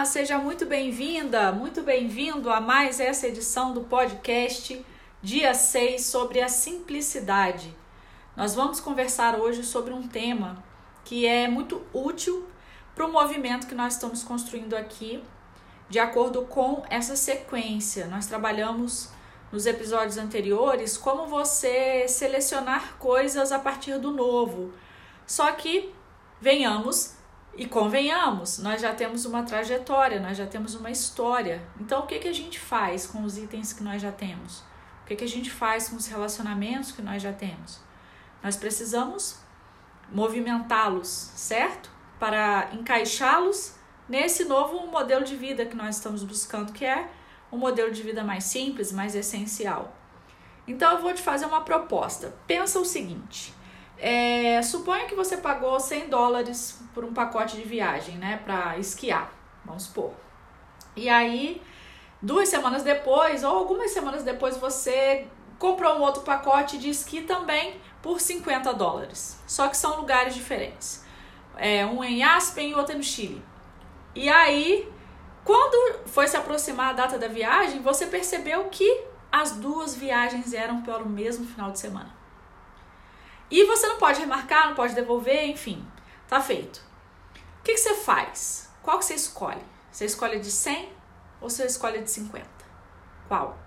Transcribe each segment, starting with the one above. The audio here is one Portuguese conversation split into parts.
Olá, seja muito bem-vinda, muito bem-vindo a mais essa edição do podcast dia 6 sobre a simplicidade. Nós vamos conversar hoje sobre um tema que é muito útil para o movimento que nós estamos construindo aqui, de acordo com essa sequência. Nós trabalhamos nos episódios anteriores como você selecionar coisas a partir do novo. Só que venhamos e convenhamos, nós já temos uma trajetória, nós já temos uma história. Então, o que, que a gente faz com os itens que nós já temos? O que, que a gente faz com os relacionamentos que nós já temos? Nós precisamos movimentá-los, certo? Para encaixá-los nesse novo modelo de vida que nós estamos buscando, que é um modelo de vida mais simples, mais essencial. Então, eu vou te fazer uma proposta. Pensa o seguinte: é, suponha que você pagou 100 dólares por um pacote de viagem, né, para esquiar, vamos supor. E aí, duas semanas depois, ou algumas semanas depois, você comprou um outro pacote de esqui também por 50 dólares. Só que são lugares diferentes. É, um em Aspen e outro no Chile. E aí, quando foi se aproximar a data da viagem, você percebeu que as duas viagens eram pelo mesmo final de semana. E você não pode remarcar, não pode devolver, enfim, tá feito. O que, que você faz? Qual que você escolhe? Você escolhe de 100 ou você escolhe de 50? Qual?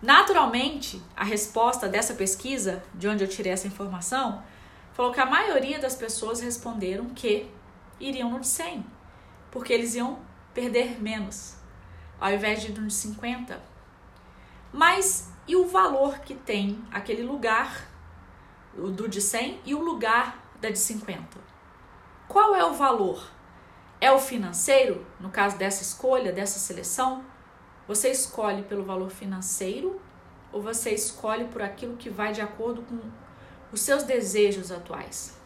Naturalmente, a resposta dessa pesquisa, de onde eu tirei essa informação, falou que a maioria das pessoas responderam que iriam no de 100, porque eles iam perder menos, ao invés de no de 50. Mas e o valor que tem aquele lugar do de 100 e o lugar da de 50. Qual é o valor? É o financeiro, no caso dessa escolha, dessa seleção? Você escolhe pelo valor financeiro ou você escolhe por aquilo que vai de acordo com os seus desejos atuais?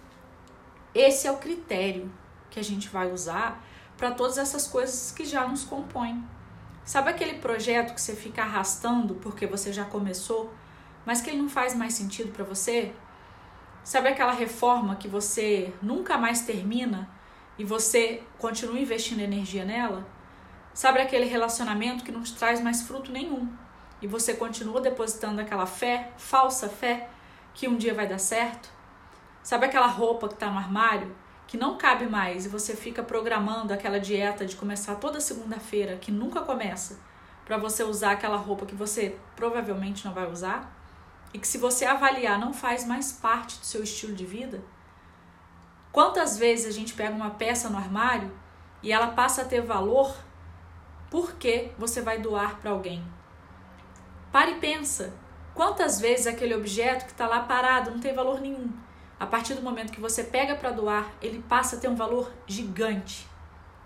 Esse é o critério que a gente vai usar para todas essas coisas que já nos compõem. Sabe aquele projeto que você fica arrastando porque você já começou, mas que ele não faz mais sentido para você? Sabe aquela reforma que você nunca mais termina e você continua investindo energia nela? Sabe aquele relacionamento que não te traz mais fruto nenhum e você continua depositando aquela fé, falsa fé, que um dia vai dar certo? Sabe aquela roupa que está no armário que não cabe mais e você fica programando aquela dieta de começar toda segunda-feira que nunca começa para você usar aquela roupa que você provavelmente não vai usar? E que se você avaliar não faz mais parte do seu estilo de vida? Quantas vezes a gente pega uma peça no armário e ela passa a ter valor porque você vai doar para alguém? Pare e pensa. Quantas vezes aquele objeto que está lá parado não tem valor nenhum? A partir do momento que você pega para doar, ele passa a ter um valor gigante.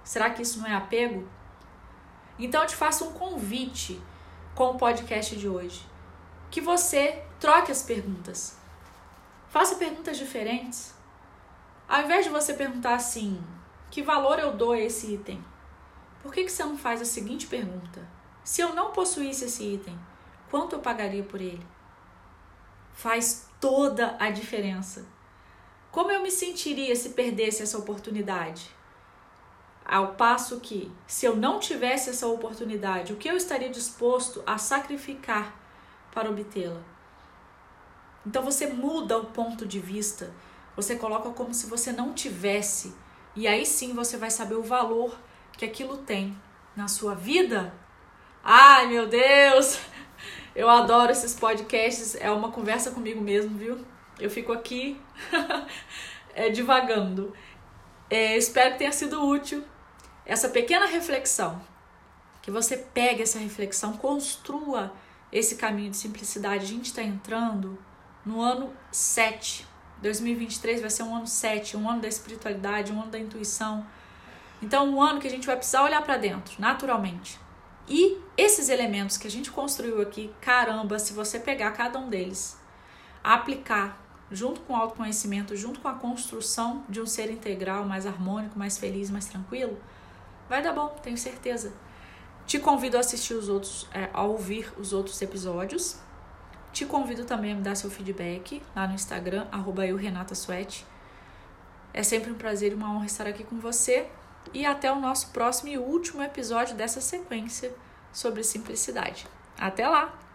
Será que isso não é apego? Então eu te faço um convite com o podcast de hoje que você troque as perguntas. Faça perguntas diferentes. Ao invés de você perguntar assim: que valor eu dou a esse item? Por que, que você não faz a seguinte pergunta? Se eu não possuísse esse item, quanto eu pagaria por ele? Faz toda a diferença. Como eu me sentiria se perdesse essa oportunidade? Ao passo que, se eu não tivesse essa oportunidade, o que eu estaria disposto a sacrificar para obtê-la. Então você muda o ponto de vista, você coloca como se você não tivesse, e aí sim você vai saber o valor que aquilo tem na sua vida. Ai meu Deus! Eu adoro esses podcasts, é uma conversa comigo mesmo, viu? Eu fico aqui é, divagando. É, espero que tenha sido útil essa pequena reflexão. Que você pegue essa reflexão, construa esse caminho de simplicidade. A gente está entrando no ano 7. 2023 vai ser um ano 7, um ano da espiritualidade, um ano da intuição. Então, um ano que a gente vai precisar olhar para dentro, naturalmente. E esses elementos que a gente construiu aqui, caramba, se você pegar cada um deles, aplicar junto com o autoconhecimento, junto com a construção de um ser integral mais harmônico, mais feliz, mais tranquilo, vai dar bom, tenho certeza. Te convido a assistir os outros, é, a ouvir os outros episódios. Te convido também a me dar seu feedback lá no Instagram, arroba eu, Renata Suete. É sempre um prazer e uma honra estar aqui com você. e até o nosso próximo e último episódio dessa sequência sobre simplicidade. Até lá!